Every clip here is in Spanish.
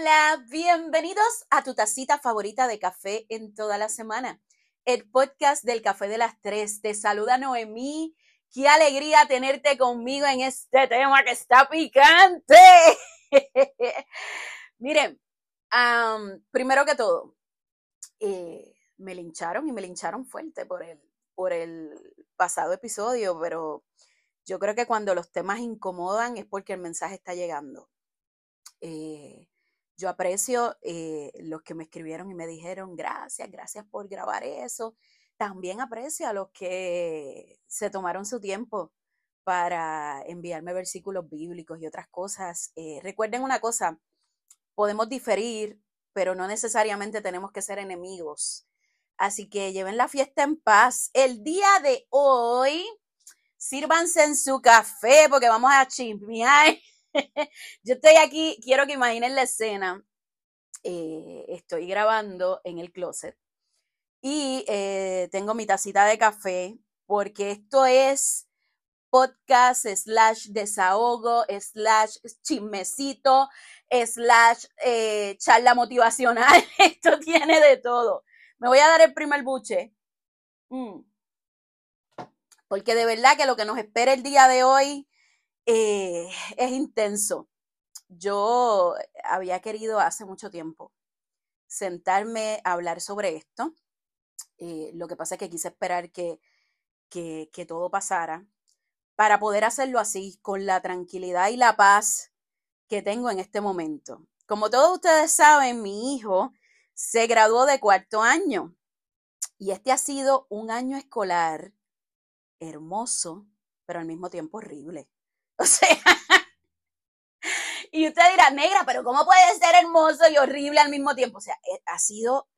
Hola, bienvenidos a tu tacita favorita de café en toda la semana. El podcast del Café de las Tres. Te saluda Noemí. Qué alegría tenerte conmigo en este tema que está picante. Miren, primero que todo, eh, me lincharon y me lincharon fuerte por el, por el pasado episodio, pero yo creo que cuando los temas incomodan es porque el mensaje está llegando. Eh, yo aprecio eh, los que me escribieron y me dijeron gracias, gracias por grabar eso. También aprecio a los que se tomaron su tiempo para enviarme versículos bíblicos y otras cosas. Eh, recuerden una cosa, podemos diferir, pero no necesariamente tenemos que ser enemigos. Así que lleven la fiesta en paz. El día de hoy, sírvanse en su café porque vamos a chismear Yo estoy aquí, quiero que imaginen la escena. Eh, estoy grabando en el closet y eh, tengo mi tacita de café porque esto es podcast slash desahogo slash chismecito slash eh, charla motivacional. Esto tiene de todo. Me voy a dar el primer buche. Mm. Porque de verdad que lo que nos espera el día de hoy eh, es intenso. Yo había querido hace mucho tiempo sentarme a hablar sobre esto. Eh, lo que pasa es que quise esperar que, que, que todo pasara para poder hacerlo así, con la tranquilidad y la paz que tengo en este momento. Como todos ustedes saben, mi hijo se graduó de cuarto año y este ha sido un año escolar hermoso, pero al mismo tiempo horrible. O sea, y usted dirá, negra, pero ¿cómo puede ser hermoso y horrible al mismo tiempo? O sea, eh, ha sido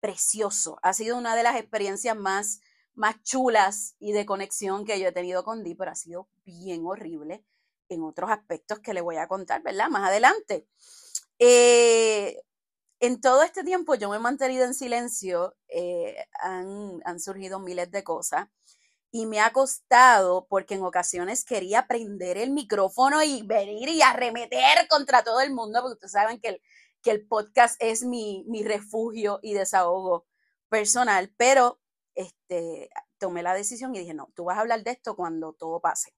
precioso, ha sido una de las experiencias más, más chulas y de conexión que yo he tenido con Di, pero ha sido bien horrible en otros aspectos que le voy a contar, ¿verdad? Más adelante. Eh, en todo este tiempo yo me he mantenido en silencio, eh, han, han surgido miles de cosas y me ha costado porque en ocasiones quería prender el micrófono y venir y arremeter contra todo el mundo, porque ustedes saben que el, que el podcast es mi, mi refugio y desahogo personal, pero este, tomé la decisión y dije, no, tú vas a hablar de esto cuando todo pase.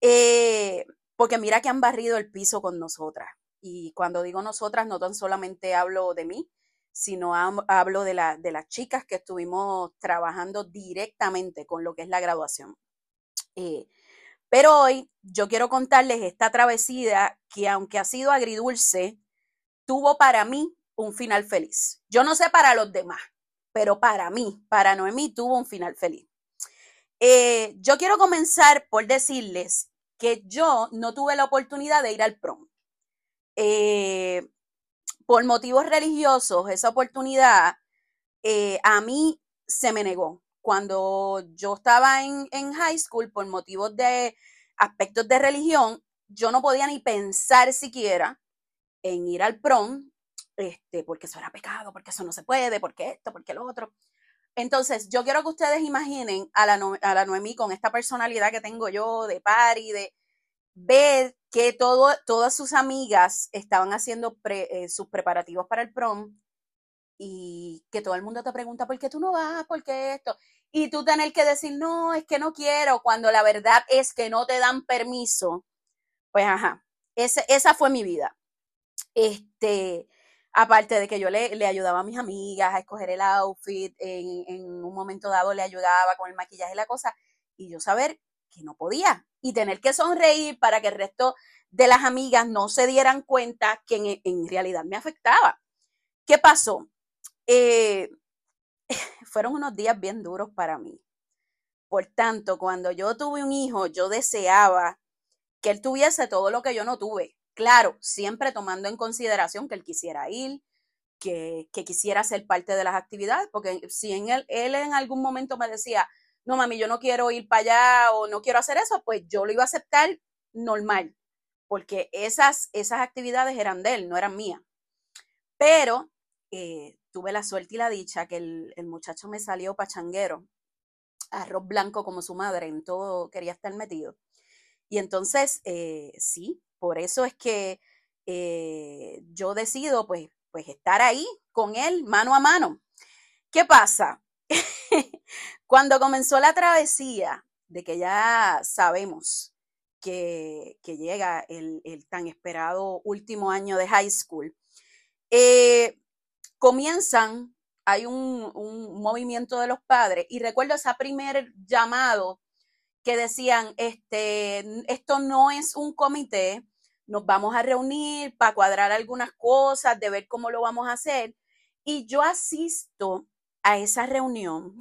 Eh, porque mira que han barrido el piso con nosotras. Y cuando digo nosotras, no tan solamente hablo de mí, sino hablo de, de las chicas que estuvimos trabajando directamente con lo que es la graduación. Eh, pero hoy yo quiero contarles esta travesía que aunque ha sido agridulce, tuvo para mí un final feliz. Yo no sé para los demás, pero para mí, para Noemí, tuvo un final feliz. Eh, yo quiero comenzar por decirles que yo no tuve la oportunidad de ir al prom. Eh, por motivos religiosos, esa oportunidad eh, a mí se me negó. Cuando yo estaba en, high school, por motivos de aspectos de religión, yo no podía ni pensar siquiera en ir al prom, este, porque eso era pecado, porque eso no se puede, porque esto, porque lo otro. Entonces, yo quiero que ustedes imaginen a la, a la Noemí con esta personalidad que tengo yo de party, de ver que todo, todas sus amigas estaban haciendo eh, sus preparativos para el prom y que todo el mundo te pregunta, ¿por qué tú no vas? ¿Por qué esto? Y tú tener que decir, no, es que no quiero, cuando la verdad es que no te dan permiso. Pues ajá, esa fue mi vida. Este, aparte de que yo le, le, ayudaba a mis amigas a escoger el outfit, en, en un momento dado le ayudaba con el maquillaje y la cosa, y yo saber que no podía y tener que sonreír para que el resto de las amigas no se dieran cuenta que en, realidad me afectaba. ¿Qué pasó? Eh, fueron unos días bien duros para mí. Por tanto, cuando yo tuve un hijo, yo deseaba que él tuviese todo lo que yo no tuve. Claro, siempre tomando en consideración que él quisiera ir, que, que quisiera ser parte de las actividades, porque si en él, él en algún momento me decía, no mami, yo no quiero ir para allá o no quiero hacer eso, pues yo lo iba a aceptar normal, porque esas, esas actividades eran de él, no eran mías. Pero eh, tuve la suerte y la dicha que el, muchacho me salió pachanguero, arroz blanco como su madre, en todo quería estar metido. Y entonces, eh, sí, por eso es que eh, yo decido pues, pues estar ahí con él mano a mano. ¿Qué pasa? Cuando comenzó la travesía de que ya sabemos que, llega el, tan esperado último año de high school, eh, comienzan, hay un, un, movimiento de los padres y recuerdo ese primer llamado que decían, este, esto no es un comité, nos vamos a reunir para cuadrar algunas cosas, de ver cómo lo vamos a hacer. Y yo asisto a esa reunión,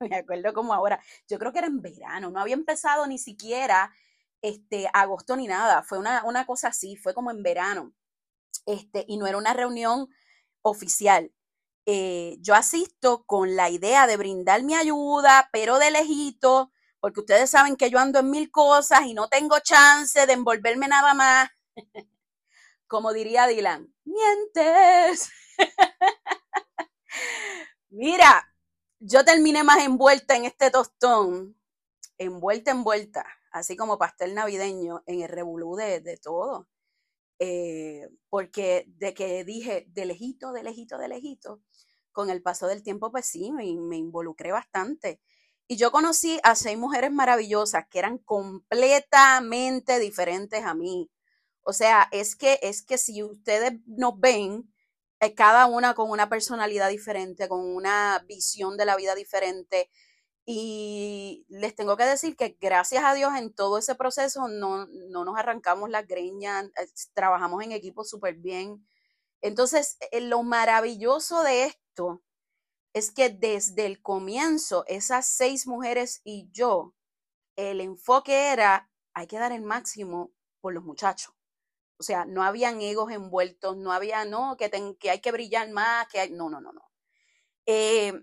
me acuerdo como ahora, yo creo que era en verano, no había empezado ni siquiera este, agosto ni nada, fue una, una cosa así, fue como en verano, este, y no era una reunión oficial. Eh, yo asisto con la idea de brindar mi ayuda, pero de lejito, porque ustedes saben que yo ando en mil cosas y no tengo chance de envolverme nada más. Como diría Dylan, mientes. Mira, yo terminé más envuelta en este tostón, envuelta, envuelta, así como pastel navideño, en el revolú de, todo. Eh, porque de que dije de lejito, de lejito, de lejito, con el paso del tiempo, pues sí, me, me involucré bastante. Y yo conocí a seis mujeres maravillosas que eran completamente diferentes a mí. O sea, es que, es que si ustedes nos ven, cada una con una personalidad diferente, con una visión de la vida diferente. Y les tengo que decir que gracias a Dios en todo ese proceso no, no nos arrancamos las greñas, eh, trabajamos en equipo súper bien. Entonces, eh, lo maravilloso de esto es que desde el comienzo, esas seis mujeres y yo, el enfoque era, hay que dar el máximo por los muchachos. O sea, no habían egos envueltos, no había, no, que, que hay que brillar más, que hay, no, no, no, no. Eh,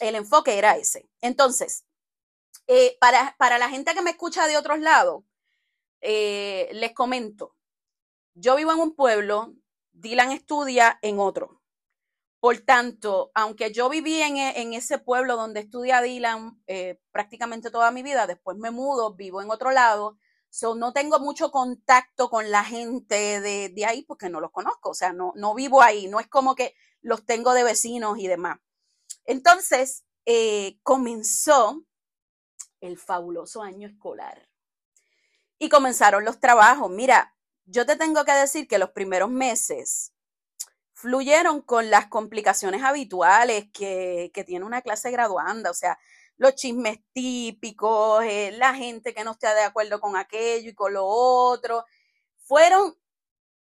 el enfoque era ese. Entonces, eh, para, para, la gente que me escucha de otros lados, eh, les comento, yo vivo en un pueblo, Dylan estudia en otro. Por tanto, aunque yo viví en, e, en ese pueblo donde estudia Dylan prácticamente toda mi vida, después me mudo, vivo en otro lado, so, no tengo mucho contacto con la gente de, de, ahí porque no los conozco, o sea, no, no vivo ahí, no es como que los tengo de vecinos y demás. Entonces, eh, comenzó el fabuloso año escolar y comenzaron los trabajos. Mira, yo te tengo que decir que los primeros meses fluyeron con las complicaciones habituales que, tiene una clase graduanda, o sea, los chismes típicos, eh, la gente que no esté de acuerdo con aquello y con lo otro, fueron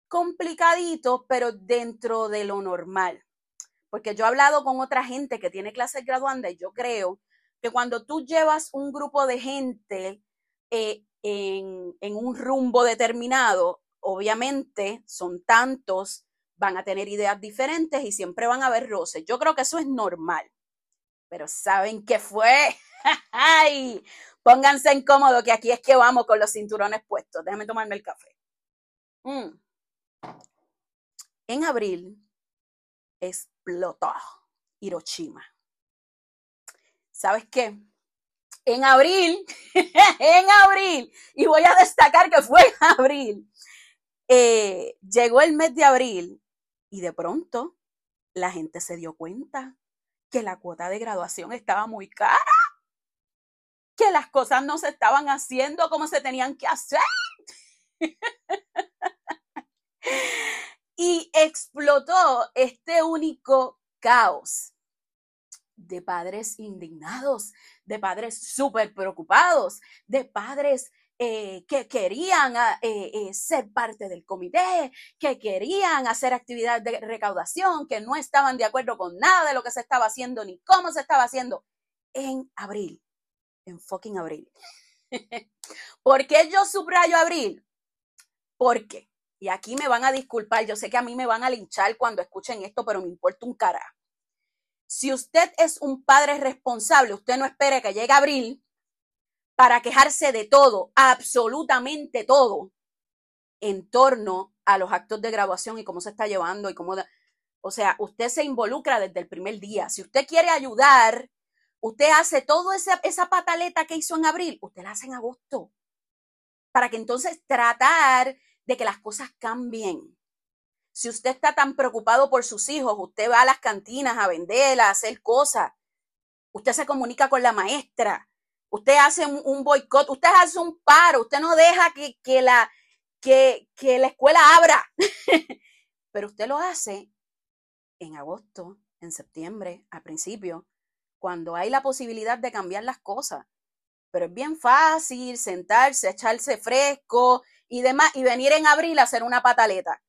complicaditos, pero dentro de lo normal. Porque yo he hablado con otra gente que tiene clases graduandas y yo creo que cuando tú llevas un grupo de gente eh, en, en un rumbo determinado, obviamente son tantos van a tener ideas diferentes y siempre van a haber roces. Yo creo que eso es normal. Pero ¿saben qué fue? ¡Ay! Pónganse en cómodo que aquí es que vamos con los cinturones puestos. Déjame tomarme el café. Mm. En abril explotó Hiroshima. ¿Sabes qué? En abril, en abril, y voy a destacar que fue en abril, eh, llegó el mes de abril y de pronto la gente se dio cuenta que la cuota de graduación estaba muy cara, que las cosas no se estaban haciendo como se tenían que hacer. y explotó este único caos de padres indignados, de padres súper preocupados, de padres eh, que querían ah, eh, eh, ser parte del comité, que querían hacer actividades de recaudación, que no estaban de acuerdo con nada de lo que se estaba haciendo ni cómo se estaba haciendo en abril, en fucking abril. ¿Por qué yo subrayo abril? Porque, y aquí me van a disculpar, yo sé que a mí me van a linchar cuando escuchen esto, pero me importa un cara. Si usted es un padre responsable, usted no espere que llegue abril para quejarse de todo, absolutamente todo, en torno a los actos de graduación y cómo se está llevando y cómo... o sea, usted se involucra desde el primer día. Si usted quiere ayudar, usted hace toda esa, esa pataleta que hizo en abril, usted la hace en agosto. Para que entonces tratar de que las cosas cambien. Si usted está tan preocupado por sus hijos, usted va a las cantinas a vender, a hacer cosas. Usted se comunica con la maestra. Usted hace un, boicot. Usted hace un paro. Usted no deja que, que la, que, que la escuela abra. Pero usted lo hace en agosto, en septiembre, a principio, cuando hay la posibilidad de cambiar las cosas. Pero es bien fácil sentarse, echarse fresco y demás, y venir en abril a hacer una pataleta.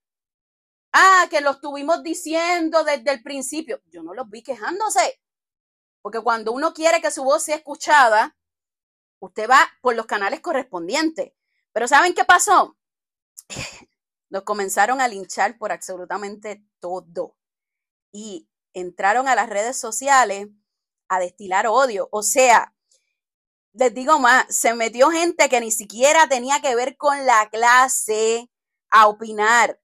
Ah, que lo estuvimos diciendo desde el principio. Yo no los vi quejándose. Porque cuando uno quiere que su voz sea escuchada, usted va por los canales correspondientes. Pero ¿saben qué pasó? Nos comenzaron a linchar por absolutamente todo. Y entraron a las redes sociales a destilar odio. O sea, les digo más, se metió gente que ni siquiera tenía que ver con la clase a opinar,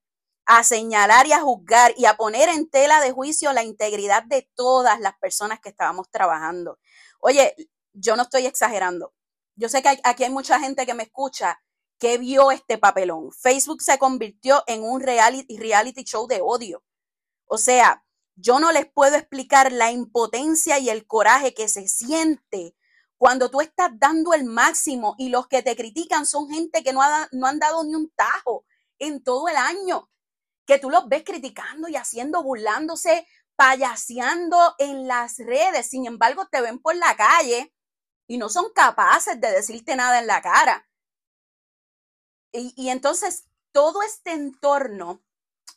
a señalar y a juzgar y a poner en tela de juicio la integridad de todas las personas que estábamos trabajando. Oye, yo no estoy exagerando. Yo sé que aquí hay mucha gente que me escucha que vio este papelón. Facebook se convirtió en un reality, show de odio. O sea, yo no les puedo explicar la impotencia y el coraje que se siente cuando tú estás dando el máximo y los que te critican son gente que no, no han dado ni un tajo en todo el año que tú los ves criticando y haciendo, burlándose, payaseando en las redes. Sin embargo, te ven por la calle y no son capaces de decirte nada en la cara. Y, entonces, todo este entorno,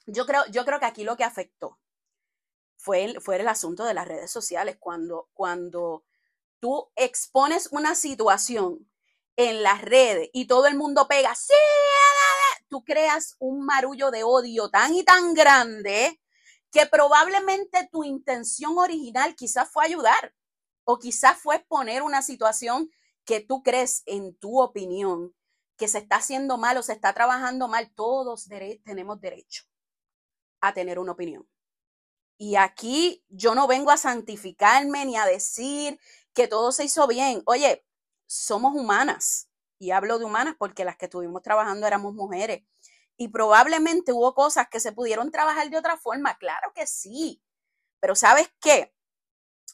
yo creo, yo creo que aquí lo que afectó fue el, fue el asunto de las redes sociales. Cuando, cuando tú expones una situación en las redes y todo el mundo pega, sí, tú creas un marullo de odio tan y tan grande que probablemente tu intención original quizás fue ayudar o quizás fue exponer una situación que tú crees en tu opinión que se está haciendo mal o se está trabajando mal. Todos tenemos derecho a tener una opinión. Y aquí yo no vengo a santificarme ni a decir que todo se hizo bien. Oye, somos humanas y hablo de humanas porque las que estuvimos trabajando éramos mujeres. Y probablemente hubo cosas que se pudieron trabajar de otra forma, claro que sí. Pero ¿sabes qué?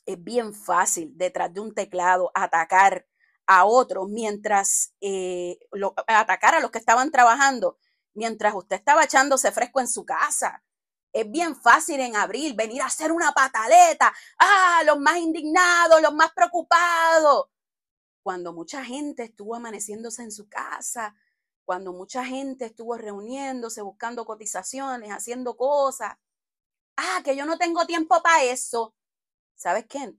Es bien fácil detrás de un teclado atacar a otros mientras eh, atacar a los que estaban trabajando mientras usted estaba echándose fresco en su casa. Es bien fácil en abril venir a hacer una pataleta. Ah, los más indignados, los más preocupados cuando mucha gente estuvo amaneciéndose en su casa, cuando mucha gente estuvo reuniéndose, buscando cotizaciones, haciendo cosas. Ah, que yo no tengo tiempo para eso. ¿Sabes qué?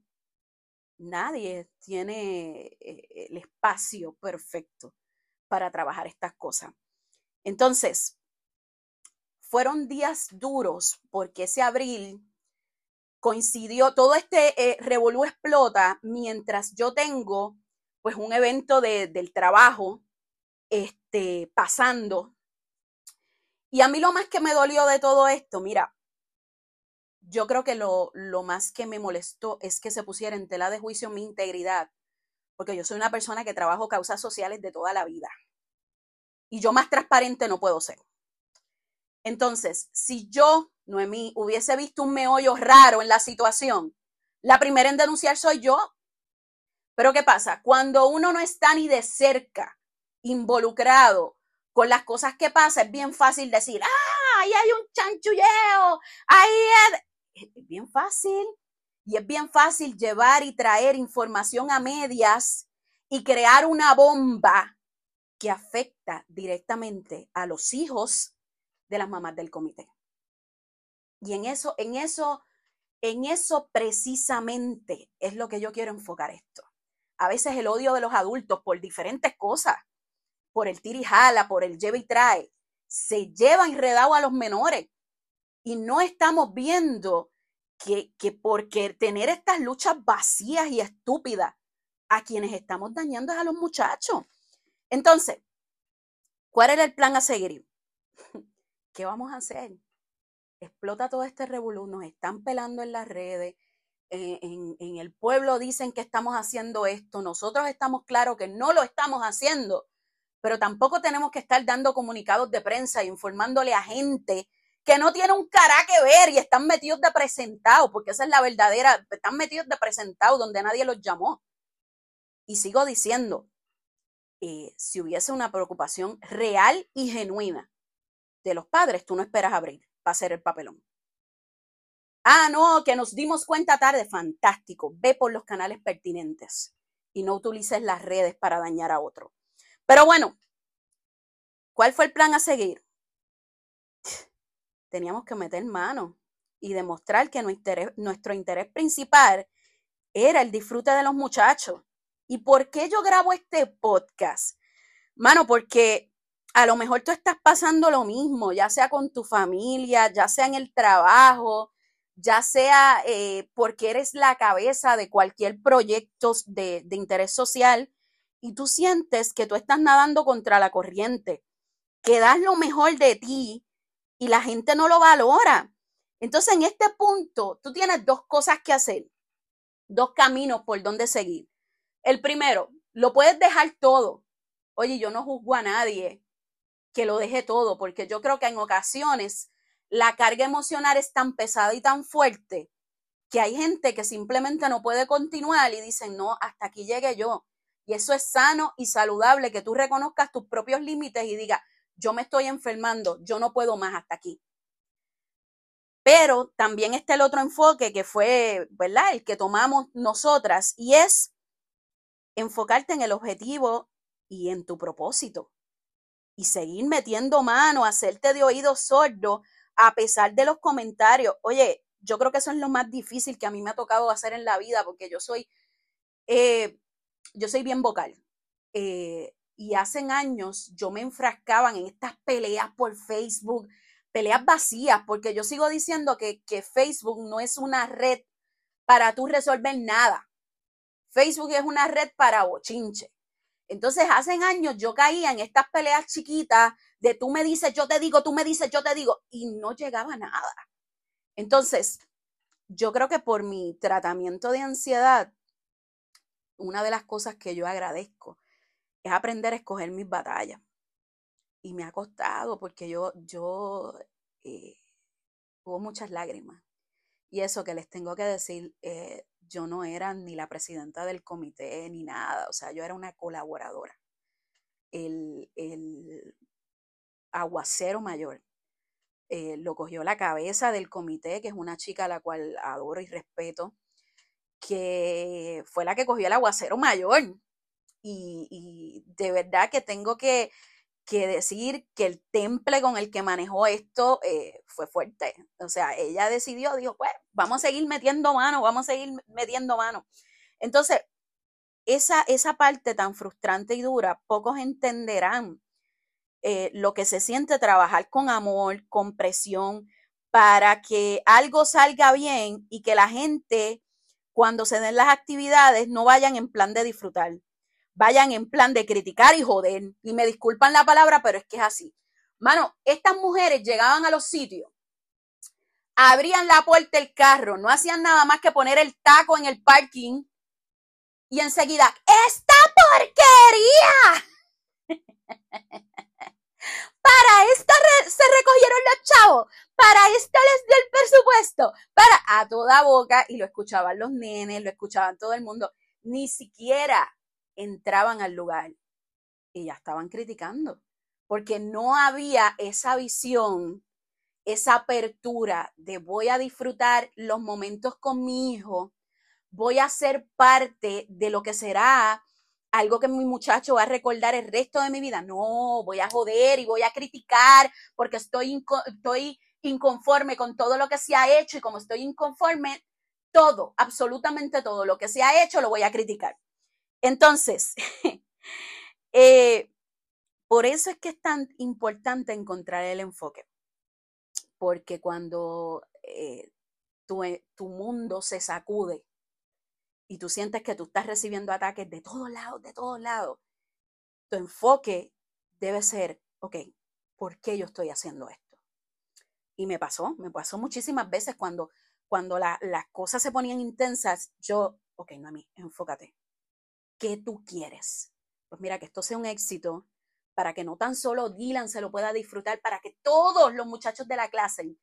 Nadie tiene eh, el espacio perfecto para trabajar estas cosas. Entonces, fueron días duros porque ese abril coincidió, todo este eh, revolú explota mientras yo tengo pues un evento del trabajo este, pasando. Y a mí lo más que me dolió de todo esto, mira, yo creo que lo, lo más que me molestó es que se pusiera en tela de juicio mi integridad, porque yo soy una persona que trabajo causas sociales de toda la vida. Y yo más transparente no puedo ser. Entonces, si yo, Noemí, hubiese visto un meollo raro en la situación, la primera en denunciar soy yo, pero ¿qué pasa? Cuando uno no está ni de cerca involucrado con las cosas que pasan, es bien fácil decir, ah, ahí hay un chanchulleo, ahí es... es bien fácil. Y es bien fácil llevar y traer información a medias y crear una bomba que afecta directamente a los hijos de las mamás del comité. Y en eso, en eso, en eso precisamente es lo que yo quiero enfocar esto a veces el odio de los adultos por diferentes cosas, por el tirijala, por el lleva y trae, se lleva enredado a los menores. Y no estamos viendo que, que porque tener estas luchas vacías y estúpidas, a quienes estamos dañando es a los muchachos. Entonces, ¿cuál era el plan a seguir? ¿Qué vamos a hacer? Explota todo este revolú, nos están pelando en las redes, eh, en, el pueblo dicen que estamos haciendo esto, nosotros estamos claros que no lo estamos haciendo, pero tampoco tenemos que estar dando comunicados de prensa informándole a gente que no tiene un cara que ver y están metidos de presentado, porque esa es la verdadera, están metidos de presentado donde nadie los llamó. Y sigo diciendo, eh, si hubiese una preocupación real y genuina de los padres, tú no esperas abrir para hacer el papelón. Ah, no, que nos dimos cuenta tarde, fantástico. Ve por los canales pertinentes y no utilices las redes para dañar a otro. Pero bueno, ¿cuál fue el plan a seguir? Teníamos que meter mano y demostrar que nuestro interés, principal era el disfrute de los muchachos. ¿Y por qué yo grabo este podcast? Mano, porque a lo mejor tú estás pasando lo mismo, ya sea con tu familia, ya sea en el trabajo, ya sea eh, porque eres la cabeza de cualquier proyecto de, de interés social y tú sientes que tú estás nadando contra la corriente, que das lo mejor de ti y la gente no lo valora. Entonces, en este punto, tú tienes dos cosas que hacer, dos caminos por donde seguir. El primero, lo puedes dejar todo. Oye, yo no juzgo a nadie que lo deje todo, porque yo creo que en ocasiones la carga emocional es tan pesada y tan fuerte que hay gente que simplemente no puede continuar y dicen, no, hasta aquí llegué yo. Y eso es sano y saludable, que tú reconozcas tus propios límites y digas, yo me estoy enfermando, yo no puedo más hasta aquí. Pero también está el otro enfoque que fue, ¿verdad? El que tomamos nosotras y es enfocarte en el objetivo y en tu propósito. Y seguir metiendo mano, hacerte de oído sordo a pesar de los comentarios. Oye, yo creo que eso es lo más difícil que a mí me ha tocado hacer en la vida, porque yo soy, eh, yo soy bien vocal. Eh, y hace años yo me enfrascaba en estas peleas por Facebook, peleas vacías, porque yo sigo diciendo que, que Facebook no es una red para tú resolver nada. Facebook es una red para bochinche. Entonces, hace años yo caía en estas peleas chiquitas de tú me dices, yo te digo, tú me dices, yo te digo, y no llegaba nada. Entonces, yo creo que por mi tratamiento de ansiedad, una de las cosas que yo agradezco es aprender a escoger mis batallas. Y me ha costado porque yo, yo, eh, hubo muchas lágrimas. Y eso que les tengo que decir, eh, yo no era ni la presidenta del comité ni nada, o sea, yo era una colaboradora. El, el aguacero mayor eh, lo cogió la cabeza del comité, que es una chica a la cual adoro y respeto, que fue la que cogió el aguacero mayor. Y, de verdad que tengo que, que decir que el temple con el que manejó esto eh, fue fuerte. O sea, ella decidió, dijo, pues vamos a seguir metiendo mano, vamos a seguir metiendo mano. Entonces, esa, esa parte tan frustrante y dura, pocos entenderán eh, lo que se siente trabajar con amor, con presión, para que algo salga bien y que la gente, cuando se den las actividades, no vayan en plan de disfrutar, vayan en plan de criticar y joder. Y me disculpan la palabra, pero es que es así. Mano, estas mujeres llegaban a los sitios, abrían la puerta del carro, no hacían nada más que poner el taco en el parking y enseguida, ¡esta porquería! Para esta se recogieron los chavos, para esta les dio el presupuesto, para a toda boca y lo escuchaban los nenes, lo escuchaban todo el mundo, ni siquiera entraban al lugar y ya estaban criticando, porque no había esa visión, esa apertura de voy a disfrutar los momentos con mi hijo, voy a ser parte de lo que será algo que mi muchacho va a recordar el resto de mi vida. No, voy a joder y voy a criticar porque estoy, estoy inconforme con todo lo que se ha hecho y como estoy inconforme, todo, absolutamente todo lo que se ha hecho lo voy a criticar. Entonces, eh, por eso es que es tan importante encontrar el enfoque, porque cuando eh, tu, eh, tu mundo se sacude y tú sientes que tú estás recibiendo ataques de todos lados, de todos lados, tu enfoque debe ser, ok, ¿por qué yo estoy haciendo esto? Y me pasó, me pasó muchísimas veces cuando, cuando las cosas se ponían intensas, yo, ok, no a mí, enfócate. ¿Qué tú quieres? Pues mira, que esto sea un éxito para que no tan solo Dylan se lo pueda disfrutar, para que todos los muchachos de la clase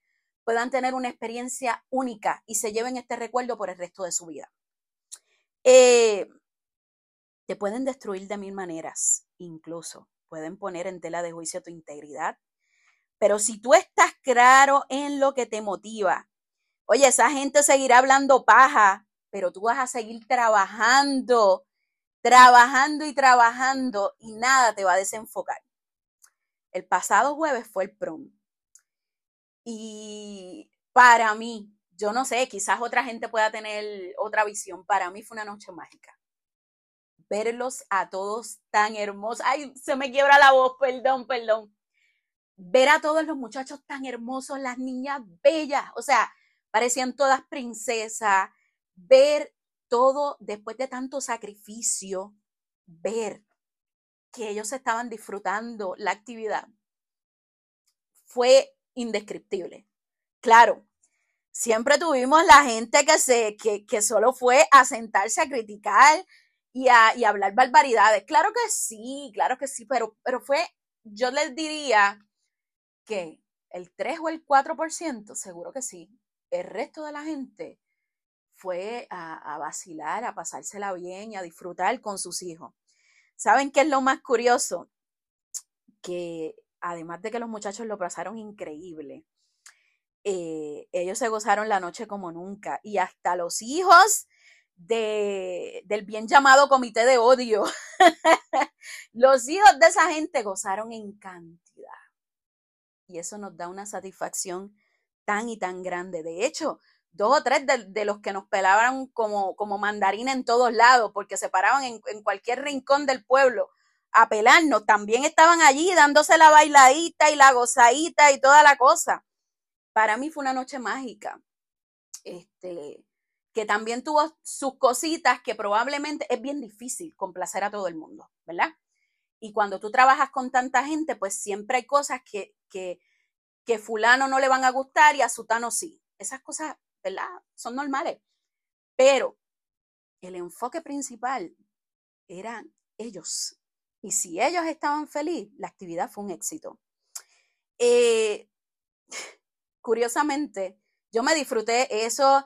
puedan tener una experiencia única y se lleven este recuerdo por el resto de su vida. Eh, te pueden destruir de mil maneras, incluso pueden poner en tela de juicio tu integridad, pero si tú estás claro en lo que te motiva, oye, esa gente seguirá hablando paja, pero tú vas a seguir trabajando trabajando y trabajando y nada te va a desenfocar. El pasado jueves fue el prom. Y para mí, yo no sé, quizás otra gente pueda tener otra visión. Para mí fue una noche mágica. Verlos a todos tan hermosos. Ay, se me quiebra la voz, perdón, perdón. Ver a todos los muchachos tan hermosos, las niñas bellas, o sea, parecían todas princesas. Ver todo después de tanto sacrificio, ver que ellos estaban disfrutando la actividad fue indescriptible. Claro, siempre tuvimos la gente que, se, que, que solo fue a sentarse a criticar y a, y hablar barbaridades. Claro que sí, claro que sí, pero, pero fue, yo les diría que el 3 o el 4%, seguro que sí. El resto de la gente fue a, vacilar, a pasársela bien y a disfrutar con sus hijos. ¿Saben qué es lo más curioso? Que además de que los muchachos lo pasaron increíble, eh, ellos se gozaron la noche como nunca y hasta los hijos de, del bien llamado comité de odio, los hijos de esa gente gozaron en cantidad. Y eso nos da una satisfacción tan y tan grande. De hecho, dos o tres de, los que nos pelaban como, como mandarina en todos lados, porque se paraban en, en, cualquier rincón del pueblo a pelarnos, también estaban allí dándose la bailadita y la gozadita y toda la cosa. Para mí fue una noche mágica, este, que también tuvo sus cositas que probablemente es bien difícil complacer a todo el mundo, ¿verdad? Y cuando tú trabajas con tanta gente, pues siempre hay cosas que, que, que fulano no le van a gustar y a sutano sí. Esas cosas ¿verdad? Son normales. Pero el enfoque principal eran ellos. Y si ellos estaban felices, la actividad fue un éxito. Eh, curiosamente, yo me disfruté eso.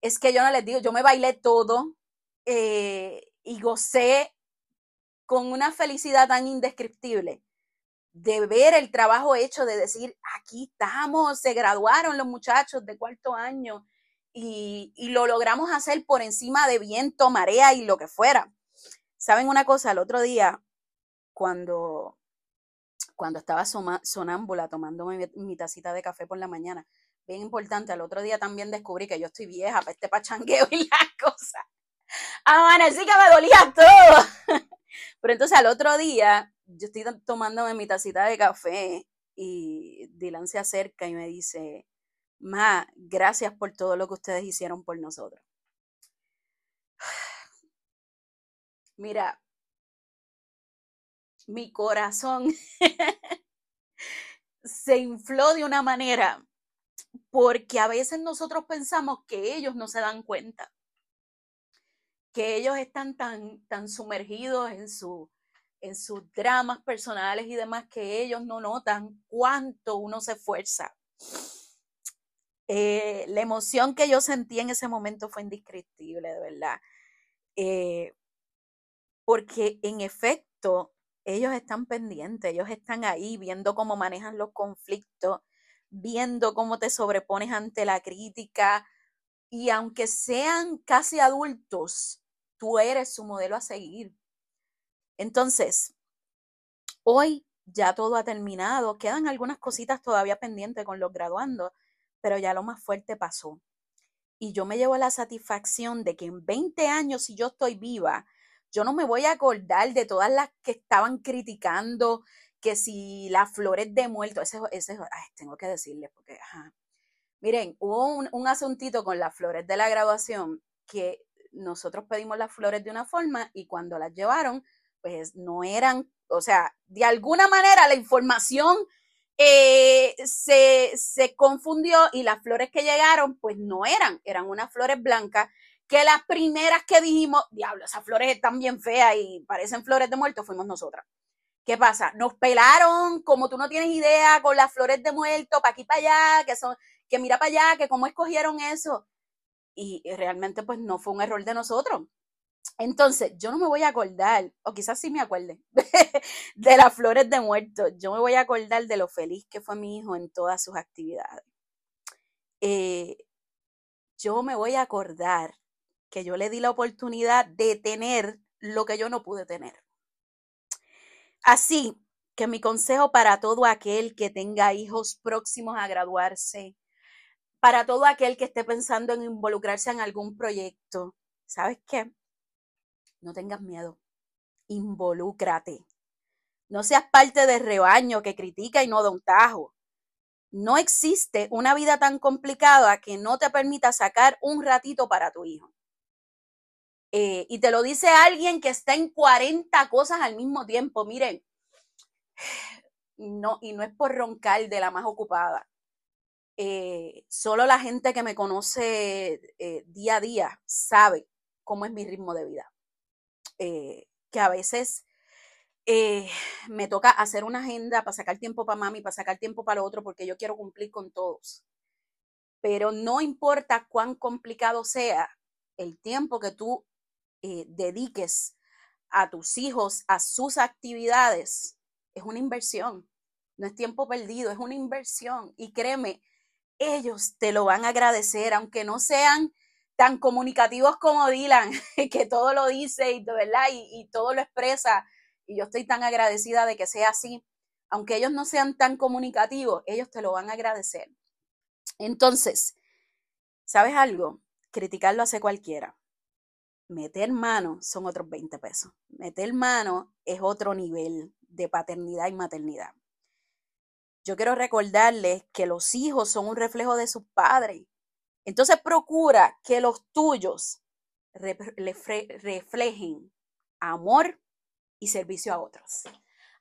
Es que yo no les digo, yo me bailé todo eh, y gocé con una felicidad tan indescriptible de ver el trabajo hecho, de decir, aquí estamos, se graduaron los muchachos de cuarto año, y, lo logramos hacer por encima de viento, marea y lo que fuera. ¿Saben una cosa? El otro día, cuando, cuando estaba sonámbula tomando mi, tacita de café por la mañana, bien importante, al otro día también descubrí que yo estoy vieja para este pachangueo y las cosas. Amanecí que me dolía todo. Pero entonces al otro día, yo estoy tomándome mi tacita de café y Dylan se acerca y me dice, Ma, gracias por todo lo que ustedes hicieron por nosotros. Mira, mi corazón se infló de una manera porque a veces nosotros pensamos que ellos no se dan cuenta, que ellos están tan, tan sumergidos en, su, en sus dramas personales y demás que ellos no notan cuánto uno se esfuerza eh, la emoción que yo sentí en ese momento fue indescriptible, de verdad. Eh, porque en efecto, ellos están pendientes, ellos están ahí viendo cómo manejan los conflictos, viendo cómo te sobrepones ante la crítica. Y aunque sean casi adultos, tú eres su modelo a seguir. Entonces, hoy ya todo ha terminado, quedan algunas cositas todavía pendientes con los graduandos pero ya lo más fuerte pasó. Y yo me llevo la satisfacción de que en 20 años, si yo estoy viva, yo no me voy a acordar de todas las que estaban criticando que si las flores de muerto, ese, ese tengo que decirles porque, ajá. Miren, hubo un, un asuntito con las flores de la graduación que nosotros pedimos las flores de una forma y cuando las llevaron, pues no eran, o sea, de alguna manera la información eh, se, se confundió y las flores que llegaron, pues no eran, eran unas flores blancas que las primeras que dijimos, diablo, esas flores están bien feas y parecen flores de muerto, fuimos nosotras. ¿Qué pasa? Nos pelaron, como tú no tienes idea, con las flores de muerto, para aquí, para allá, que son, que mira para allá, que cómo escogieron eso. Y realmente, pues no fue un error de nosotros. Entonces, yo no me voy a acordar, o quizás sí me acuerde, de las flores de muerto. Yo me voy a acordar de lo feliz que fue mi hijo en todas sus actividades. Eh, yo me voy a acordar que yo le di la oportunidad de tener lo que yo no pude tener. Así que mi consejo para todo aquel que tenga hijos próximos a graduarse, para todo aquel que esté pensando en involucrarse en algún proyecto, ¿sabes qué? No tengas miedo, involúcrate. No seas parte del rebaño que critica y no da un tajo. No existe una vida tan complicada que no te permita sacar un ratito para tu hijo. Eh, y te lo dice alguien que está en 40 cosas al mismo tiempo. Miren, no, y no es por roncar de la más ocupada. Eh, solo la gente que me conoce eh, día a día sabe cómo es mi ritmo de vida. Que a veces me toca hacer una agenda para sacar tiempo para mami, para sacar tiempo para lo otro, porque yo quiero cumplir con todos. Pero no importa cuán complicado sea, el tiempo que tú eh, dediques a tus hijos, a sus actividades, es una inversión. No es tiempo perdido, es una inversión. Y créeme, ellos te lo van a agradecer, aunque no sean tan comunicativos como Dylan, que todo lo dice y, ¿verdad? Y, todo lo expresa. Y yo estoy tan agradecida de que sea así. Aunque ellos no sean tan comunicativos, ellos te lo van a agradecer. Entonces, ¿sabes algo? Criticarlo hace cualquiera meter mano son otros 20 pesos. Meter mano es otro nivel de paternidad y maternidad. Yo quiero recordarles que los hijos son un reflejo de sus padres. Entonces procura que los tuyos reflejen amor y servicio a otros.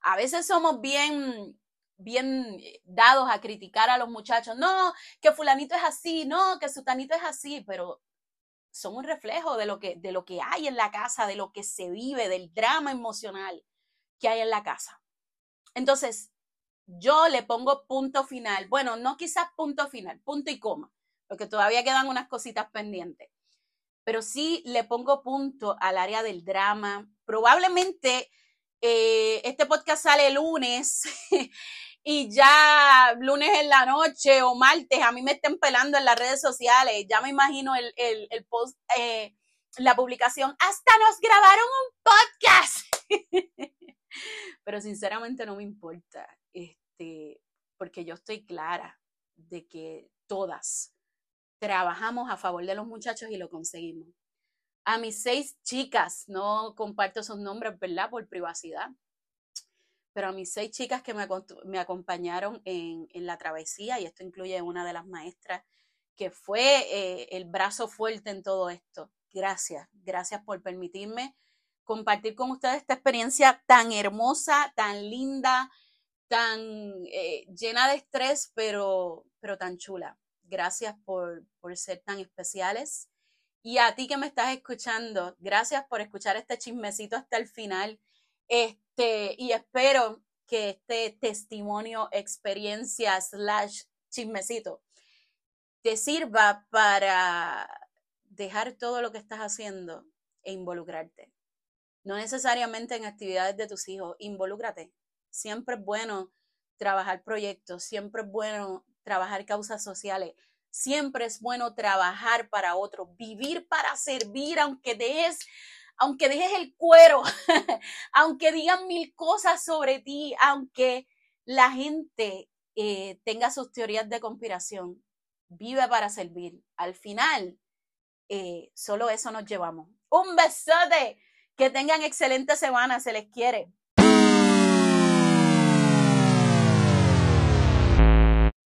A veces somos bien bien dados a criticar a los muchachos, no, que fulanito es así, no, que sutanito es así, pero son un reflejo de lo, que, de lo que hay en la casa, de lo que se vive, del drama emocional que hay en la casa. Entonces, yo le pongo punto final. Bueno, no quizás punto final, punto y coma, porque todavía quedan unas cositas pendientes. Pero sí le pongo punto al área del drama. Probablemente eh, este podcast sale lunes y ya lunes en la noche o martes a mí me estén pelando en las redes sociales, ya me imagino el, el, post, eh, la publicación, hasta nos grabaron un podcast. Pero sinceramente no me importa, este, porque yo estoy clara de que todas trabajamos a favor de los muchachos y lo conseguimos. A mis seis chicas, no comparto esos nombres, ¿verdad? Por privacidad pero a mis seis chicas que me, acompañaron en, la travesía, y esto incluye una de las maestras que fue eh, el brazo fuerte en todo esto. Gracias, gracias por permitirme compartir con ustedes esta experiencia tan hermosa, tan linda, tan eh, llena de estrés, pero, pero tan chula. Gracias por, por ser tan especiales. Y a ti que me estás escuchando, gracias por escuchar este chismecito hasta el final. Este, y espero que este testimonio, experiencia, slash chismecito, te sirva para dejar todo lo que estás haciendo e involucrarte. No necesariamente en actividades de tus hijos, involúcrate. Siempre es bueno trabajar proyectos, siempre es bueno trabajar causas sociales, siempre es bueno trabajar para otros, vivir para servir, aunque dejes aunque dejes el cuero, aunque digan mil cosas sobre ti, aunque la gente eh, tenga sus teorías de conspiración, vive para servir. Al final, eh, solo eso nos llevamos. Un besote, que tengan excelente semana, se les quiere.